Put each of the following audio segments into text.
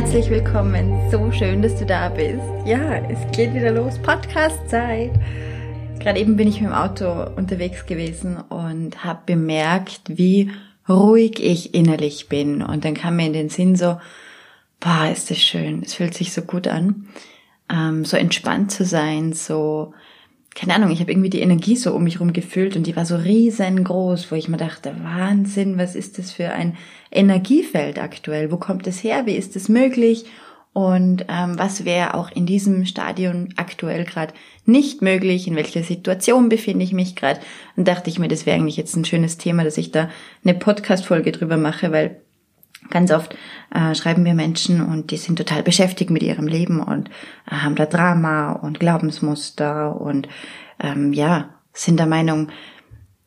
Herzlich willkommen. So schön, dass du da bist. Ja, es geht wieder los. Podcast-Zeit. Gerade eben bin ich mit dem Auto unterwegs gewesen und habe bemerkt, wie ruhig ich innerlich bin. Und dann kam mir in den Sinn so, boah, ist das schön. Es fühlt sich so gut an, ähm, so entspannt zu sein, so keine Ahnung, ich habe irgendwie die Energie so um mich herum gefühlt und die war so riesengroß, wo ich mir dachte, Wahnsinn, was ist das für ein Energiefeld aktuell? Wo kommt es her? Wie ist es möglich? Und ähm, was wäre auch in diesem Stadion aktuell gerade nicht möglich? In welcher Situation befinde ich mich gerade? Und dachte ich mir, das wäre eigentlich jetzt ein schönes Thema, dass ich da eine Podcast-Folge drüber mache, weil Ganz oft äh, schreiben wir Menschen und die sind total beschäftigt mit ihrem Leben und äh, haben da Drama und Glaubensmuster und ähm, ja, sind der Meinung,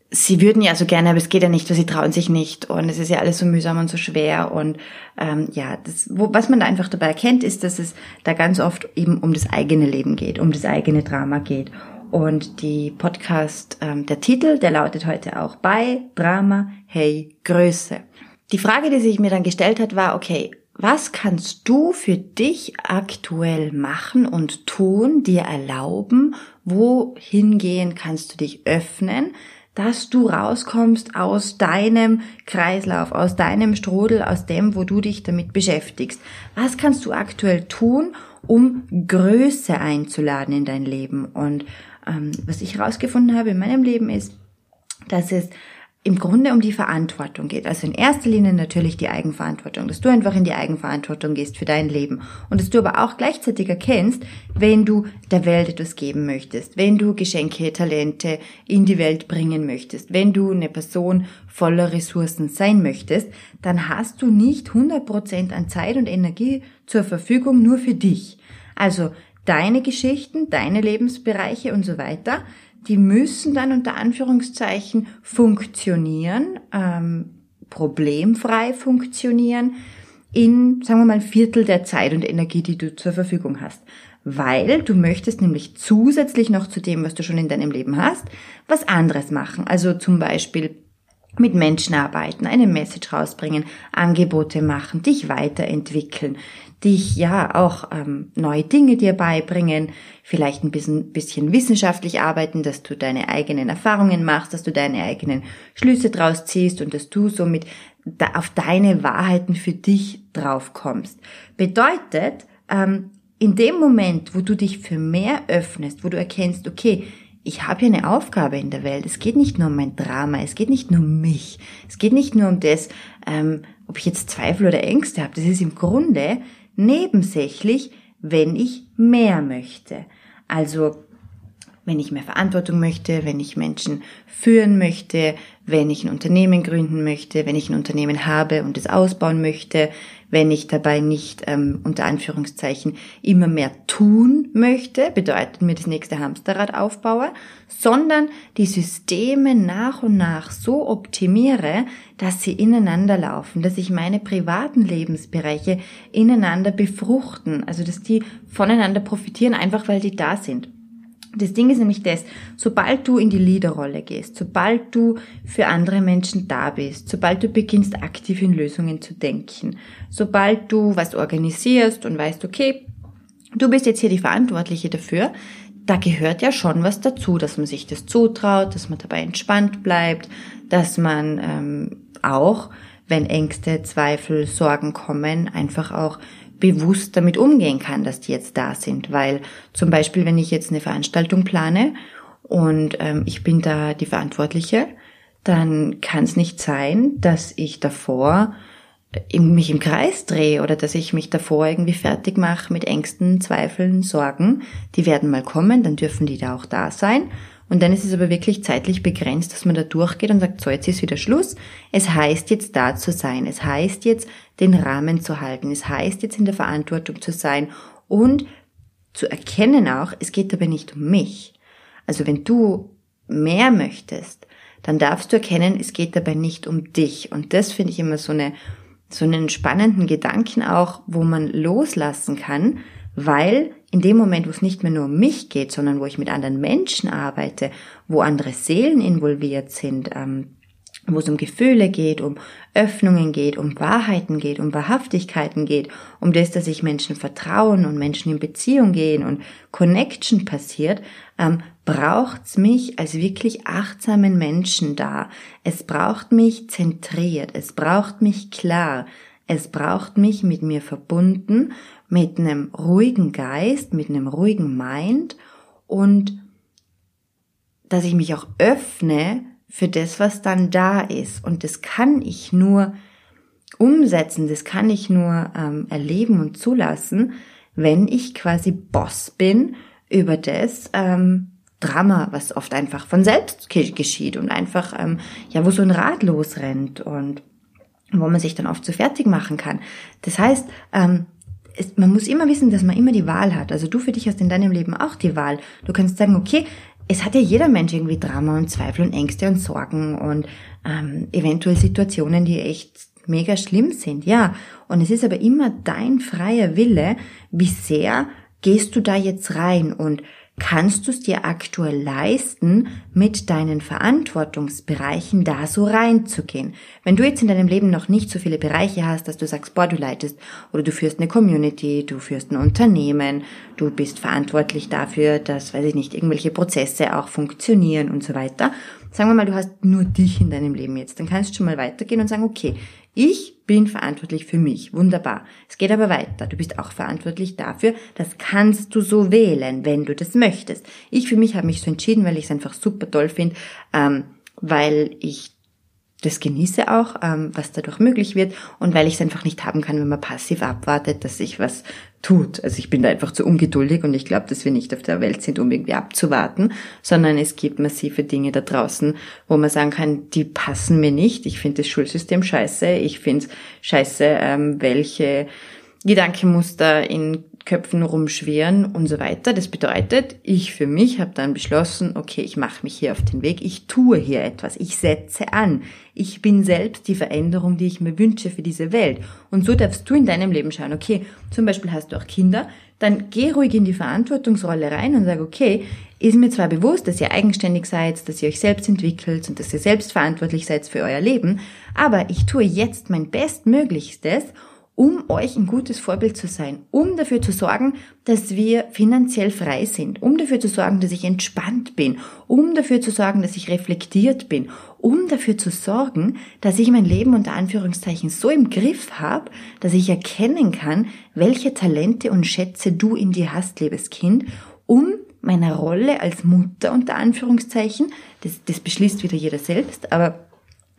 sie würden ja so gerne, aber es geht ja nicht, weil sie trauen sich nicht und es ist ja alles so mühsam und so schwer und ähm, ja, das, wo, was man da einfach dabei erkennt, ist, dass es da ganz oft eben um das eigene Leben geht, um das eigene Drama geht. Und die Podcast, ähm, der Titel, der lautet heute auch bei Drama, hey, Größe. Die Frage, die sich mir dann gestellt hat, war, okay, was kannst du für dich aktuell machen und tun, dir erlauben, wohin gehen kannst du dich öffnen, dass du rauskommst aus deinem Kreislauf, aus deinem Strudel, aus dem, wo du dich damit beschäftigst. Was kannst du aktuell tun, um Größe einzuladen in dein Leben? Und ähm, was ich herausgefunden habe in meinem Leben ist, dass es im Grunde um die Verantwortung geht. Also in erster Linie natürlich die Eigenverantwortung, dass du einfach in die Eigenverantwortung gehst für dein Leben und dass du aber auch gleichzeitig erkennst, wenn du der Welt etwas geben möchtest, wenn du Geschenke, Talente in die Welt bringen möchtest, wenn du eine Person voller Ressourcen sein möchtest, dann hast du nicht 100% an Zeit und Energie zur Verfügung nur für dich. Also deine Geschichten, deine Lebensbereiche und so weiter, die müssen dann unter Anführungszeichen funktionieren, ähm, problemfrei funktionieren in, sagen wir mal, ein Viertel der Zeit und Energie, die du zur Verfügung hast. Weil du möchtest nämlich zusätzlich noch zu dem, was du schon in deinem Leben hast, was anderes machen. Also zum Beispiel mit Menschen arbeiten, eine Message rausbringen, Angebote machen, dich weiterentwickeln, dich ja auch ähm, neue Dinge dir beibringen, vielleicht ein bisschen, bisschen wissenschaftlich arbeiten, dass du deine eigenen Erfahrungen machst, dass du deine eigenen Schlüsse draus ziehst und dass du somit da auf deine Wahrheiten für dich drauf kommst. Bedeutet, ähm, in dem Moment, wo du dich für mehr öffnest, wo du erkennst, okay, ich habe hier eine Aufgabe in der Welt. Es geht nicht nur um mein Drama, es geht nicht nur um mich, es geht nicht nur um das, ähm, ob ich jetzt Zweifel oder Ängste habe. Das ist im Grunde nebensächlich, wenn ich mehr möchte. Also wenn ich mehr Verantwortung möchte, wenn ich Menschen führen möchte, wenn ich ein Unternehmen gründen möchte, wenn ich ein Unternehmen habe und es ausbauen möchte, wenn ich dabei nicht ähm, unter Anführungszeichen immer mehr tun möchte, bedeutet mir das nächste Hamsterrad aufbaue, sondern die Systeme nach und nach so optimiere, dass sie ineinander laufen, dass sich meine privaten Lebensbereiche ineinander befruchten, also dass die voneinander profitieren, einfach weil die da sind. Das Ding ist nämlich das, sobald du in die Leaderrolle gehst, sobald du für andere Menschen da bist, sobald du beginnst aktiv in Lösungen zu denken, sobald du was organisierst und weißt, okay, du bist jetzt hier die Verantwortliche dafür, da gehört ja schon was dazu, dass man sich das zutraut, dass man dabei entspannt bleibt, dass man ähm, auch, wenn Ängste, Zweifel, Sorgen kommen, einfach auch bewusst damit umgehen kann, dass die jetzt da sind. Weil zum Beispiel, wenn ich jetzt eine Veranstaltung plane und ähm, ich bin da die Verantwortliche, dann kann es nicht sein, dass ich davor mich im Kreis drehe oder dass ich mich davor irgendwie fertig mache mit Ängsten, Zweifeln, Sorgen. Die werden mal kommen, dann dürfen die da auch da sein. Und dann ist es aber wirklich zeitlich begrenzt, dass man da durchgeht und sagt, so, jetzt ist wieder Schluss. Es heißt jetzt da zu sein. Es heißt jetzt den Rahmen zu halten. Es heißt jetzt in der Verantwortung zu sein und zu erkennen auch, es geht aber nicht um mich. Also wenn du mehr möchtest, dann darfst du erkennen, es geht dabei nicht um dich. Und das finde ich immer so eine, so einen spannenden Gedanken auch, wo man loslassen kann, weil in dem Moment, wo es nicht mehr nur um mich geht, sondern wo ich mit anderen Menschen arbeite, wo andere Seelen involviert sind, ähm, wo es um Gefühle geht, um Öffnungen geht, um Wahrheiten geht, um Wahrhaftigkeiten geht, um das, dass sich Menschen vertrauen und Menschen in Beziehung gehen und Connection passiert, ähm, braucht's mich als wirklich achtsamen Menschen da. Es braucht mich zentriert, es braucht mich klar, es braucht mich mit mir verbunden, mit einem ruhigen Geist, mit einem ruhigen Mind und dass ich mich auch öffne für das, was dann da ist. Und das kann ich nur umsetzen, das kann ich nur ähm, erleben und zulassen, wenn ich quasi Boss bin über das ähm, Drama, was oft einfach von selbst geschieht und einfach, ähm, ja, wo so ein Rad losrennt und wo man sich dann oft so fertig machen kann. Das heißt, ähm, es, man muss immer wissen, dass man immer die Wahl hat. Also du für dich hast in deinem Leben auch die Wahl. Du kannst sagen, okay, es hat ja jeder Mensch irgendwie Drama und Zweifel und Ängste und Sorgen und ähm, eventuell Situationen, die echt mega schlimm sind, ja. Und es ist aber immer dein freier Wille, wie sehr gehst du da jetzt rein und kannst du es dir aktuell leisten, mit deinen Verantwortungsbereichen da so reinzugehen. Wenn du jetzt in deinem Leben noch nicht so viele Bereiche hast, dass du sagst, boah, du leitest oder du führst eine Community, du führst ein Unternehmen, du bist verantwortlich dafür, dass, weiß ich nicht, irgendwelche Prozesse auch funktionieren und so weiter. Sagen wir mal, du hast nur dich in deinem Leben jetzt, dann kannst du schon mal weitergehen und sagen, okay, ich bin verantwortlich für mich. Wunderbar. Es geht aber weiter. Du bist auch verantwortlich dafür. Das kannst du so wählen, wenn du das möchtest. Ich für mich habe mich so entschieden, weil ich es einfach super toll finde, ähm, weil ich das genieße auch, ähm, was dadurch möglich wird und weil ich es einfach nicht haben kann, wenn man passiv abwartet, dass sich was tut. Also ich bin da einfach zu ungeduldig und ich glaube, dass wir nicht auf der Welt sind, um irgendwie abzuwarten, sondern es gibt massive Dinge da draußen, wo man sagen kann, die passen mir nicht. Ich finde das Schulsystem scheiße. Ich finde scheiße, ähm, welche Gedankenmuster in Köpfen rumschwirren und so weiter. Das bedeutet, ich für mich habe dann beschlossen, okay, ich mache mich hier auf den Weg, ich tue hier etwas, ich setze an. Ich bin selbst die Veränderung, die ich mir wünsche für diese Welt. Und so darfst du in deinem Leben schauen, okay, zum Beispiel hast du auch Kinder, dann geh ruhig in die Verantwortungsrolle rein und sag, okay, ist mir zwar bewusst, dass ihr eigenständig seid, dass ihr euch selbst entwickelt und dass ihr selbst verantwortlich seid für euer Leben, aber ich tue jetzt mein Bestmöglichstes, um euch ein gutes Vorbild zu sein, um dafür zu sorgen, dass wir finanziell frei sind, um dafür zu sorgen, dass ich entspannt bin, um dafür zu sorgen, dass ich reflektiert bin, um dafür zu sorgen, dass ich mein Leben unter Anführungszeichen so im Griff habe, dass ich erkennen kann, welche Talente und Schätze du in dir hast, liebes Kind, um meiner Rolle als Mutter unter Anführungszeichen, das, das beschließt wieder jeder selbst, aber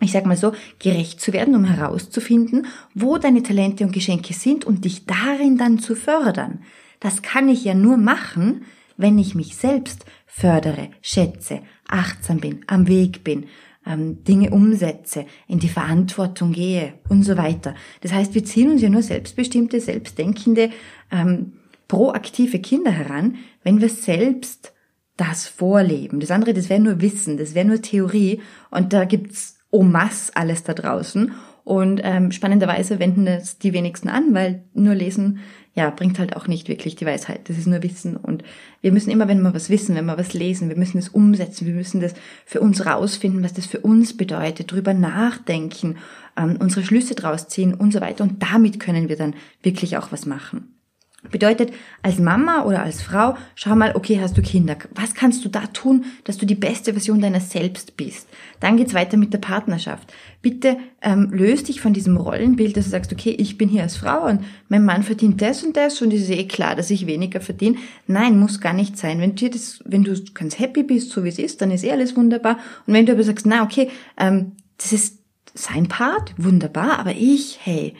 ich sag mal so, gerecht zu werden, um herauszufinden, wo deine Talente und Geschenke sind und dich darin dann zu fördern. Das kann ich ja nur machen, wenn ich mich selbst fördere, schätze, achtsam bin, am Weg bin, ähm, Dinge umsetze, in die Verantwortung gehe und so weiter. Das heißt, wir ziehen uns ja nur selbstbestimmte, selbstdenkende, ähm, proaktive Kinder heran, wenn wir selbst das vorleben. Das andere, das wäre nur Wissen, das wäre nur Theorie und da gibt's en masse alles da draußen. Und ähm, spannenderweise wenden das die wenigsten an, weil nur lesen, ja, bringt halt auch nicht wirklich die Weisheit. Das ist nur Wissen. Und wir müssen immer, wenn wir was wissen, wenn wir was lesen, wir müssen das umsetzen, wir müssen das für uns rausfinden, was das für uns bedeutet, drüber nachdenken, ähm, unsere Schlüsse draus ziehen und so weiter. Und damit können wir dann wirklich auch was machen. Bedeutet, als Mama oder als Frau, schau mal, okay, hast du Kinder. Was kannst du da tun, dass du die beste Version deiner selbst bist? Dann geht's weiter mit der Partnerschaft. Bitte ähm, löst dich von diesem Rollenbild, dass du sagst, okay, ich bin hier als Frau und mein Mann verdient das und das und es ist eh klar, dass ich weniger verdiene. Nein, muss gar nicht sein. Wenn, dir das, wenn du ganz happy bist, so wie es ist, dann ist eh alles wunderbar. Und wenn du aber sagst, na okay, ähm, das ist sein Part, wunderbar, aber ich, hey,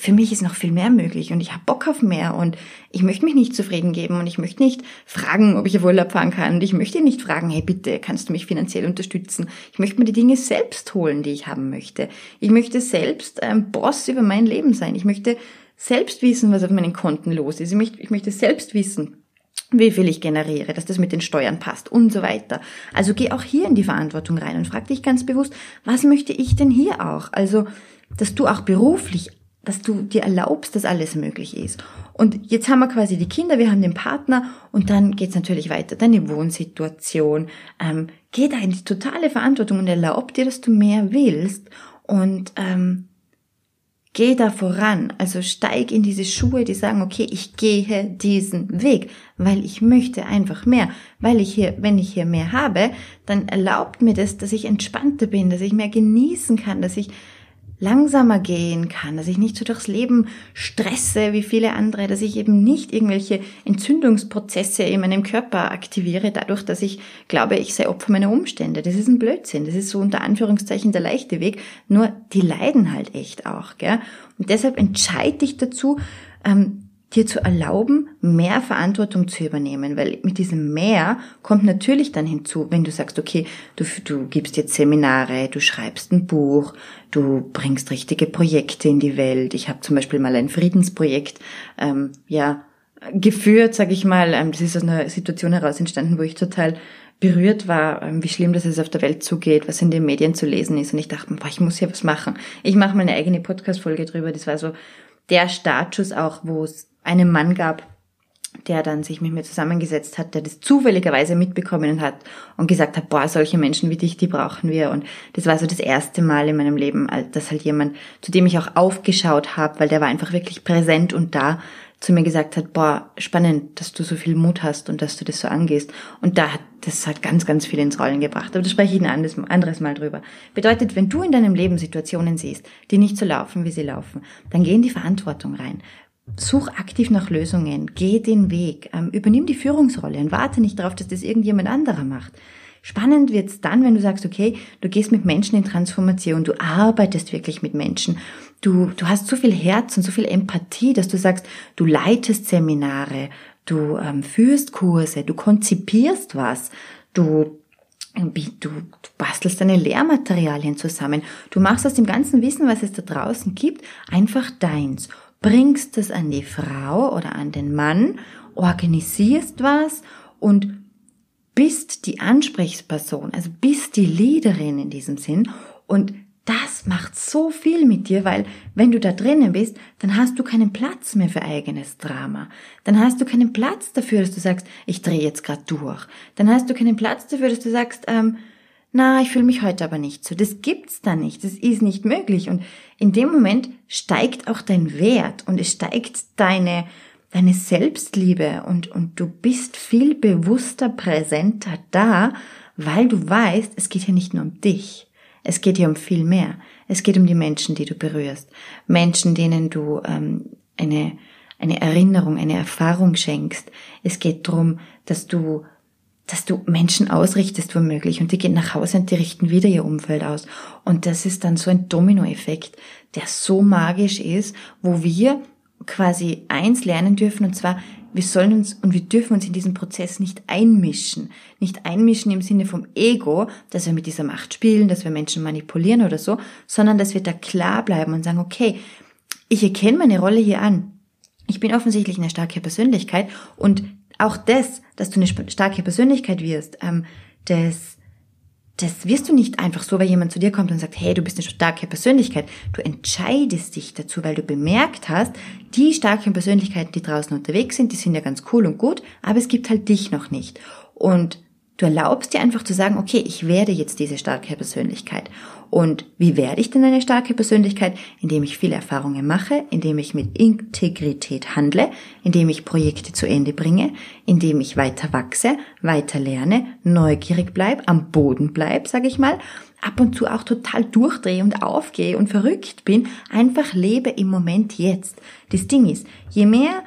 für mich ist noch viel mehr möglich und ich habe Bock auf mehr und ich möchte mich nicht zufrieden geben und ich möchte nicht fragen, ob ich auf Urlaub fahren kann und ich möchte nicht fragen, hey bitte, kannst du mich finanziell unterstützen? Ich möchte mir die Dinge selbst holen, die ich haben möchte. Ich möchte selbst ein Boss über mein Leben sein. Ich möchte selbst wissen, was auf meinen Konten los ist. Ich möchte, ich möchte selbst wissen, wie viel ich generiere, dass das mit den Steuern passt und so weiter. Also geh auch hier in die Verantwortung rein und frag dich ganz bewusst, was möchte ich denn hier auch? Also, dass du auch beruflich dass du dir erlaubst, dass alles möglich ist. Und jetzt haben wir quasi die Kinder, wir haben den Partner und dann geht's natürlich weiter. Deine Wohnsituation. Ähm, geh da in die totale Verantwortung und erlaub dir, dass du mehr willst und ähm, geh da voran. Also steig in diese Schuhe, die sagen, okay, ich gehe diesen Weg, weil ich möchte einfach mehr. Weil ich hier, wenn ich hier mehr habe, dann erlaubt mir das, dass ich entspannter bin, dass ich mehr genießen kann, dass ich langsamer gehen kann, dass ich nicht so durchs Leben stresse wie viele andere, dass ich eben nicht irgendwelche Entzündungsprozesse in meinem Körper aktiviere, dadurch, dass ich glaube, ich sei Opfer meiner Umstände. Das ist ein Blödsinn. Das ist so unter Anführungszeichen der leichte Weg. Nur die leiden halt echt auch. Gell? Und deshalb entscheide dich dazu, ähm, dir zu erlauben, mehr Verantwortung zu übernehmen, weil mit diesem mehr kommt natürlich dann hinzu, wenn du sagst, okay, du, du gibst jetzt Seminare, du schreibst ein Buch, du bringst richtige Projekte in die Welt. Ich habe zum Beispiel mal ein Friedensprojekt, ähm, ja, geführt, sage ich mal. Ähm, das ist aus einer Situation heraus entstanden, wo ich total berührt war, ähm, wie schlimm das es auf der Welt zugeht, was in den Medien zu lesen ist. Und ich dachte, boah, ich muss hier was machen. Ich mache mal eine eigene Podcast-Folge drüber. Das war so der Startschuss auch, wo es einen Mann gab, der dann sich mit mir zusammengesetzt hat, der das zufälligerweise mitbekommen hat und gesagt hat, boah, solche Menschen wie dich, die brauchen wir. Und das war so das erste Mal in meinem Leben, dass halt jemand, zu dem ich auch aufgeschaut habe, weil der war einfach wirklich präsent und da, zu mir gesagt hat, boah, spannend, dass du so viel Mut hast und dass du das so angehst. Und da hat, das hat ganz, ganz viel ins Rollen gebracht. Aber da spreche ich ein anderes, anderes Mal drüber. Bedeutet, wenn du in deinem Leben Situationen siehst, die nicht so laufen, wie sie laufen, dann geh in die Verantwortung rein. Such aktiv nach Lösungen, geh den Weg, ähm, übernimm die Führungsrolle und warte nicht darauf, dass das irgendjemand anderer macht. Spannend wird's dann, wenn du sagst, okay, du gehst mit Menschen in Transformation, du arbeitest wirklich mit Menschen, du, du hast so viel Herz und so viel Empathie, dass du sagst, du leitest Seminare, du ähm, führst Kurse, du konzipierst was, du Du, du bastelst deine Lehrmaterialien zusammen. Du machst aus dem ganzen Wissen, was es da draußen gibt, einfach deins bringst es an die Frau oder an den Mann, organisierst was und bist die Ansprechperson, also bist die Leaderin in diesem Sinn und das macht so viel mit dir, weil wenn du da drinnen bist, dann hast du keinen Platz mehr für eigenes Drama. Dann hast du keinen Platz dafür, dass du sagst, ich drehe jetzt gerade durch. Dann hast du keinen Platz dafür, dass du sagst, ähm, na, ich fühle mich heute aber nicht so. Das gibt's da nicht. Das ist nicht möglich. Und in dem Moment steigt auch dein Wert und es steigt deine, deine Selbstliebe und, und du bist viel bewusster, präsenter da, weil du weißt, es geht hier nicht nur um dich. Es geht hier um viel mehr. Es geht um die Menschen, die du berührst. Menschen, denen du ähm, eine, eine Erinnerung, eine Erfahrung schenkst. Es geht darum, dass du dass du Menschen ausrichtest womöglich und die gehen nach Hause und die richten wieder ihr Umfeld aus. Und das ist dann so ein Dominoeffekt, der so magisch ist, wo wir quasi eins lernen dürfen und zwar, wir sollen uns und wir dürfen uns in diesen Prozess nicht einmischen. Nicht einmischen im Sinne vom Ego, dass wir mit dieser Macht spielen, dass wir Menschen manipulieren oder so, sondern dass wir da klar bleiben und sagen, okay, ich erkenne meine Rolle hier an. Ich bin offensichtlich eine starke Persönlichkeit und auch das, dass du eine starke Persönlichkeit wirst, ähm, das, das wirst du nicht einfach so, weil jemand zu dir kommt und sagt, hey, du bist eine starke Persönlichkeit. Du entscheidest dich dazu, weil du bemerkt hast, die starken Persönlichkeiten, die draußen unterwegs sind, die sind ja ganz cool und gut, aber es gibt halt dich noch nicht. Und Du erlaubst dir einfach zu sagen, okay, ich werde jetzt diese starke Persönlichkeit. Und wie werde ich denn eine starke Persönlichkeit? Indem ich viele Erfahrungen mache, indem ich mit Integrität handle, indem ich Projekte zu Ende bringe, indem ich weiter wachse, weiter lerne, neugierig bleib, am Boden bleib, sage ich mal, ab und zu auch total durchdrehe und aufgehe und verrückt bin, einfach lebe im Moment jetzt. Das Ding ist, je mehr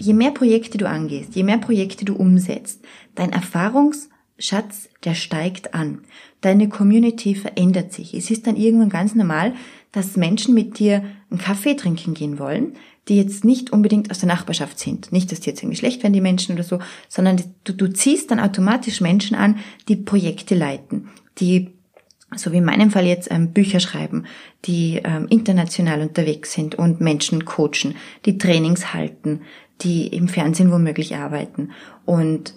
je mehr Projekte du angehst, je mehr Projekte du umsetzt, dein Erfahrungs Schatz, der steigt an. Deine Community verändert sich. Es ist dann irgendwann ganz normal, dass Menschen mit dir einen Kaffee trinken gehen wollen, die jetzt nicht unbedingt aus der Nachbarschaft sind. Nicht, dass die jetzt irgendwie schlecht werden, die Menschen oder so, sondern du, du ziehst dann automatisch Menschen an, die Projekte leiten, die so wie in meinem Fall jetzt ähm, Bücher schreiben, die ähm, international unterwegs sind und Menschen coachen, die Trainings halten, die im Fernsehen womöglich arbeiten. Und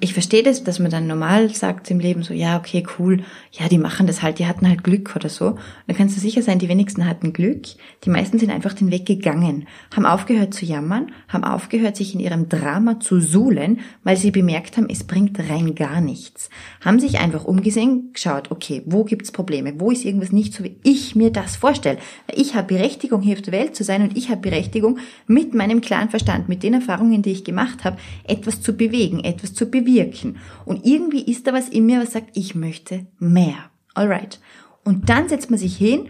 ich verstehe das, dass man dann normal sagt im Leben so, ja, okay, cool, ja, die machen das halt, die hatten halt Glück oder so. Und dann kannst du sicher sein, die wenigsten hatten Glück. Die meisten sind einfach den Weg gegangen, haben aufgehört zu jammern, haben aufgehört, sich in ihrem Drama zu suhlen, weil sie bemerkt haben, es bringt rein gar nichts. Haben sich einfach umgesehen, geschaut, okay, wo gibt's Probleme? Wo ist irgendwas nicht so, wie ich mir das vorstelle? Ich habe Berechtigung, hier auf der Welt zu sein und ich habe Berechtigung, mit meinem klaren Verstand, mit den Erfahrungen, die ich gemacht habe, etwas zu bewegen, etwas zu bewegen bewirken. Und irgendwie ist da was in mir, was sagt, ich möchte mehr. Alright. Und dann setzt man sich hin,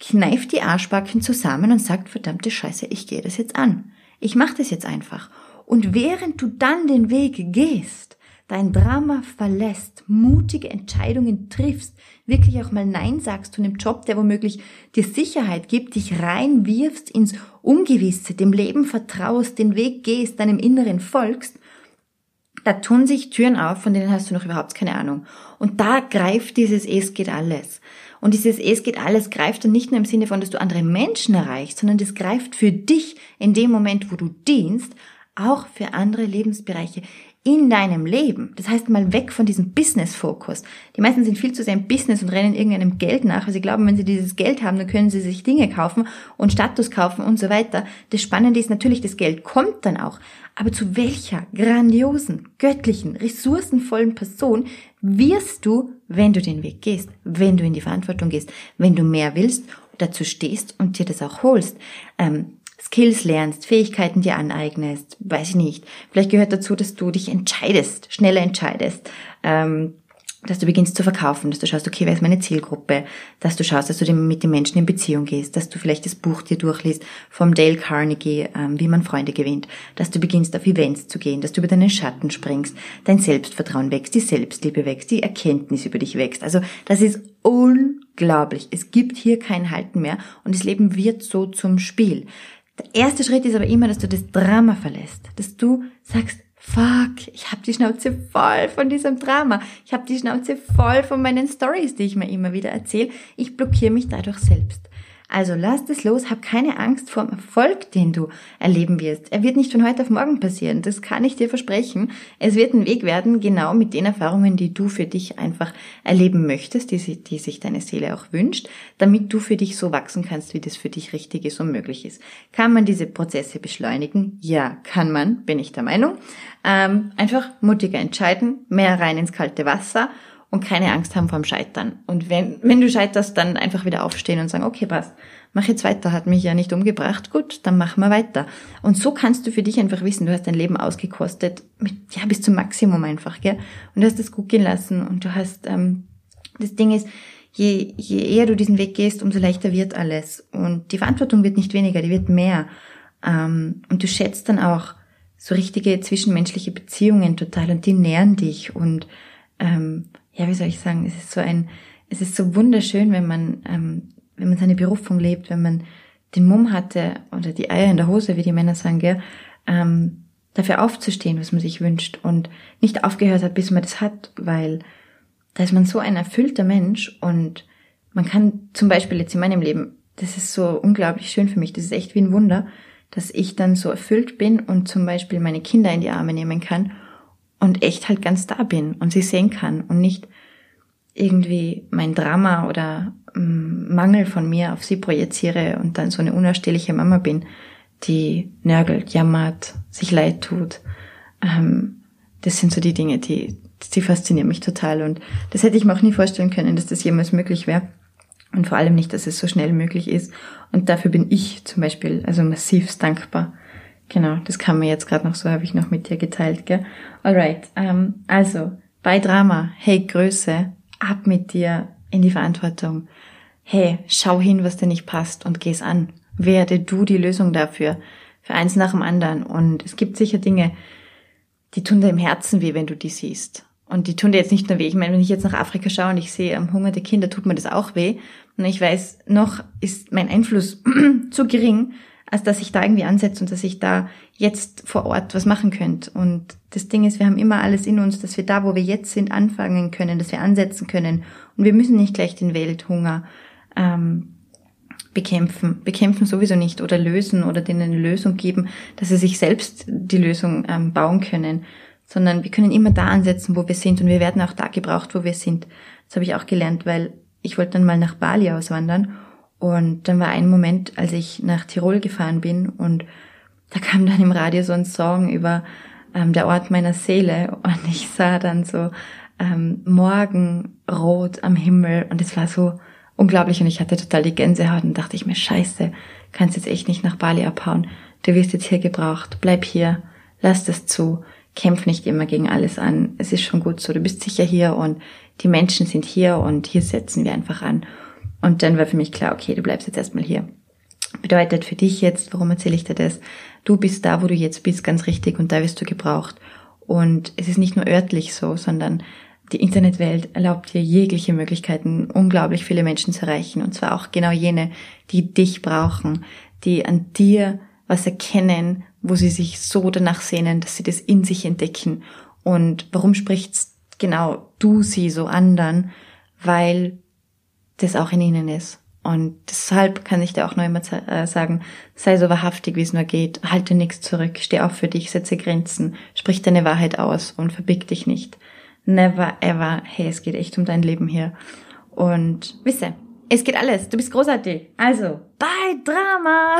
kneift die Arschbacken zusammen und sagt, verdammte Scheiße, ich gehe das jetzt an. Ich mache das jetzt einfach. Und während du dann den Weg gehst, dein Drama verlässt, mutige Entscheidungen triffst, wirklich auch mal Nein sagst zu einem Job, der womöglich dir Sicherheit gibt, dich reinwirfst ins Ungewisse, dem Leben vertraust, den Weg gehst, deinem Inneren folgst, da tun sich Türen auf, von denen hast du noch überhaupt keine Ahnung. Und da greift dieses Es geht alles. Und dieses Es geht alles greift dann nicht nur im Sinne von, dass du andere Menschen erreichst, sondern das greift für dich in dem Moment, wo du dienst, auch für andere Lebensbereiche in deinem Leben. Das heißt mal weg von diesem Business-Fokus. Die meisten sind viel zu sehr im Business und rennen irgendeinem Geld nach, weil sie glauben, wenn sie dieses Geld haben, dann können sie sich Dinge kaufen und Status kaufen und so weiter. Das Spannende ist natürlich, das Geld kommt dann auch. Aber zu welcher grandiosen, göttlichen, ressourcenvollen Person wirst du, wenn du den Weg gehst, wenn du in die Verantwortung gehst, wenn du mehr willst, dazu stehst und dir das auch holst? Ähm, Skills lernst, Fähigkeiten dir aneignest, weiß ich nicht. Vielleicht gehört dazu, dass du dich entscheidest, schneller entscheidest, ähm, dass du beginnst zu verkaufen, dass du schaust, okay, wer ist meine Zielgruppe, dass du schaust, dass du mit den Menschen in Beziehung gehst, dass du vielleicht das Buch dir durchliest vom Dale Carnegie, ähm, wie man Freunde gewinnt, dass du beginnst auf Events zu gehen, dass du über deinen Schatten springst, dein Selbstvertrauen wächst, die Selbstliebe wächst, die Erkenntnis über dich wächst. Also das ist unglaublich. Es gibt hier kein Halten mehr und das Leben wird so zum Spiel. Der erste Schritt ist aber immer, dass du das Drama verlässt, dass du sagst, fuck, ich habe die Schnauze voll von diesem Drama. Ich habe die Schnauze voll von meinen Stories, die ich mir immer wieder erzähle. Ich blockiere mich dadurch selbst. Also lass es los, hab keine Angst vor dem Erfolg, den du erleben wirst. Er wird nicht von heute auf morgen passieren, das kann ich dir versprechen. Es wird ein Weg werden, genau mit den Erfahrungen, die du für dich einfach erleben möchtest, die, die sich deine Seele auch wünscht, damit du für dich so wachsen kannst, wie das für dich richtig ist und möglich ist. Kann man diese Prozesse beschleunigen? Ja, kann man, bin ich der Meinung. Ähm, einfach mutiger entscheiden, mehr rein ins kalte Wasser und keine Angst haben vorm Scheitern. Und wenn, wenn du scheiterst, dann einfach wieder aufstehen und sagen, okay, passt, mach jetzt weiter, hat mich ja nicht umgebracht, gut, dann machen wir weiter. Und so kannst du für dich einfach wissen, du hast dein Leben ausgekostet, mit, ja, bis zum Maximum einfach, gell? Und du hast es gut gehen lassen und du hast, ähm, das Ding ist, je, je eher du diesen Weg gehst, umso leichter wird alles. Und die Verantwortung wird nicht weniger, die wird mehr. Ähm, und du schätzt dann auch so richtige zwischenmenschliche Beziehungen total und die nähren dich und ähm, ja, wie soll ich sagen, es ist so ein, es ist so wunderschön, wenn man, ähm, wenn man seine Berufung lebt, wenn man den Mumm hatte oder die Eier in der Hose, wie die Männer sagen, gell, ähm, dafür aufzustehen, was man sich wünscht und nicht aufgehört hat, bis man das hat, weil da ist man so ein erfüllter Mensch und man kann zum Beispiel jetzt in meinem Leben, das ist so unglaublich schön für mich, das ist echt wie ein Wunder, dass ich dann so erfüllt bin und zum Beispiel meine Kinder in die Arme nehmen kann und echt halt ganz da bin und sie sehen kann und nicht irgendwie mein Drama oder mm, Mangel von mir auf sie projiziere und dann so eine unerstehliche Mama bin, die nörgelt, jammert, sich leid tut. Ähm, das sind so die Dinge, die, die faszinieren mich total und das hätte ich mir auch nie vorstellen können, dass das jemals möglich wäre. Und vor allem nicht, dass es so schnell möglich ist. Und dafür bin ich zum Beispiel also massivst dankbar, Genau, das kam mir jetzt gerade noch so, habe ich noch mit dir geteilt, gell? Alright, ähm, also bei Drama, hey Größe, ab mit dir in die Verantwortung. Hey, schau hin, was dir nicht passt und geh's an. Werde du die Lösung dafür, für eins nach dem anderen. Und es gibt sicher Dinge, die tun dir im Herzen weh, wenn du die siehst. Und die tun dir jetzt nicht nur weh. Ich meine, wenn ich jetzt nach Afrika schaue und ich sehe ähm, hungernde Kinder, tut mir das auch weh. Und ich weiß, noch ist mein Einfluss zu gering, als dass ich da irgendwie ansetze und dass ich da jetzt vor Ort was machen könnte. Und das Ding ist, wir haben immer alles in uns, dass wir da, wo wir jetzt sind, anfangen können, dass wir ansetzen können. Und wir müssen nicht gleich den Welthunger ähm, bekämpfen. Bekämpfen sowieso nicht oder lösen oder denen eine Lösung geben, dass sie sich selbst die Lösung ähm, bauen können. Sondern wir können immer da ansetzen, wo wir sind und wir werden auch da gebraucht, wo wir sind. Das habe ich auch gelernt, weil ich wollte dann mal nach Bali auswandern und dann war ein Moment, als ich nach Tirol gefahren bin und da kam dann im Radio so ein Song über ähm, der Ort meiner Seele und ich sah dann so ähm, Morgenrot am Himmel und es war so unglaublich und ich hatte total die Gänsehaut und dachte ich mir, scheiße, kannst jetzt echt nicht nach Bali abhauen. Du wirst jetzt hier gebraucht. Bleib hier. Lass das zu. Kämpf nicht immer gegen alles an. Es ist schon gut so. Du bist sicher hier und die Menschen sind hier und hier setzen wir einfach an. Und dann war für mich klar, okay, du bleibst jetzt erstmal hier. Bedeutet für dich jetzt, warum erzähle ich dir das? Du bist da, wo du jetzt bist, ganz richtig und da wirst du gebraucht. Und es ist nicht nur örtlich so, sondern die Internetwelt erlaubt dir jegliche Möglichkeiten, unglaublich viele Menschen zu erreichen. Und zwar auch genau jene, die dich brauchen, die an dir was erkennen, wo sie sich so danach sehnen, dass sie das in sich entdecken. Und warum sprichst genau du sie so anderen? Weil das auch in ihnen ist. Und deshalb kann ich dir auch noch immer äh, sagen, sei so wahrhaftig, wie es nur geht, halte nichts zurück, steh auf für dich, setze Grenzen, sprich deine Wahrheit aus und verbieg dich nicht. Never ever, hey, es geht echt um dein Leben hier. Und wisse, es geht alles, du bist großartig. Also, bye Drama!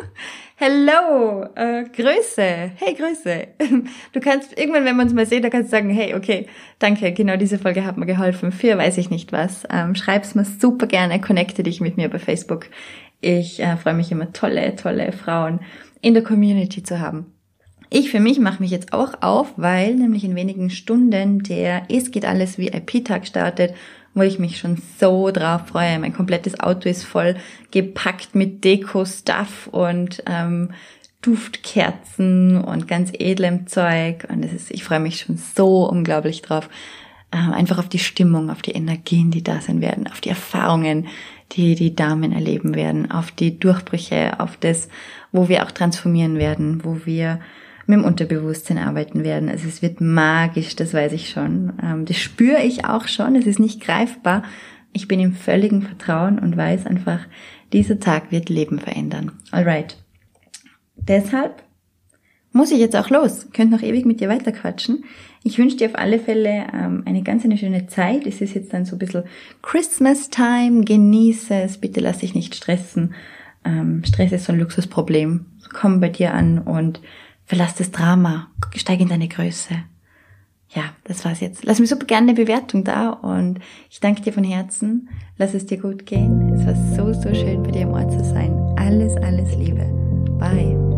Hello, äh, Grüße, hey Grüße. Du kannst irgendwann, wenn wir uns mal sehen, da kannst du sagen, hey, okay, danke, genau diese Folge hat mir geholfen. Für weiß ich nicht was. Ähm, schreib's mir super gerne, connecte dich mit mir bei Facebook. Ich äh, freue mich immer, tolle, tolle Frauen in der Community zu haben. Ich für mich mache mich jetzt auch auf, weil nämlich in wenigen Stunden der Es geht alles VIP-Tag startet wo ich mich schon so drauf freue. Mein komplettes Auto ist voll gepackt mit Deko-Stuff und ähm, Duftkerzen und ganz edlem Zeug. Und es ist, ich freue mich schon so unglaublich drauf. Ähm, einfach auf die Stimmung, auf die Energien, die da sein werden, auf die Erfahrungen, die die Damen erleben werden, auf die Durchbrüche, auf das, wo wir auch transformieren werden, wo wir mit dem Unterbewusstsein arbeiten werden. Also es wird magisch, das weiß ich schon. Ähm, das spüre ich auch schon. Es ist nicht greifbar. Ich bin im völligen Vertrauen und weiß einfach, dieser Tag wird Leben verändern. Alright. Deshalb muss ich jetzt auch los. Könnt noch ewig mit dir weiterquatschen. Ich wünsche dir auf alle Fälle ähm, eine ganz eine schöne Zeit. Es ist jetzt dann so ein bisschen Christmas Time. Genieße es. Bitte lass dich nicht stressen. Ähm, Stress ist so ein Luxusproblem. Komm bei dir an und Verlass das Drama, steig in deine Größe. Ja, das war's jetzt. Lass mir super gerne eine Bewertung da und ich danke dir von Herzen. Lass es dir gut gehen. Es war so, so schön, bei dir im Ort zu sein. Alles, alles Liebe. Bye.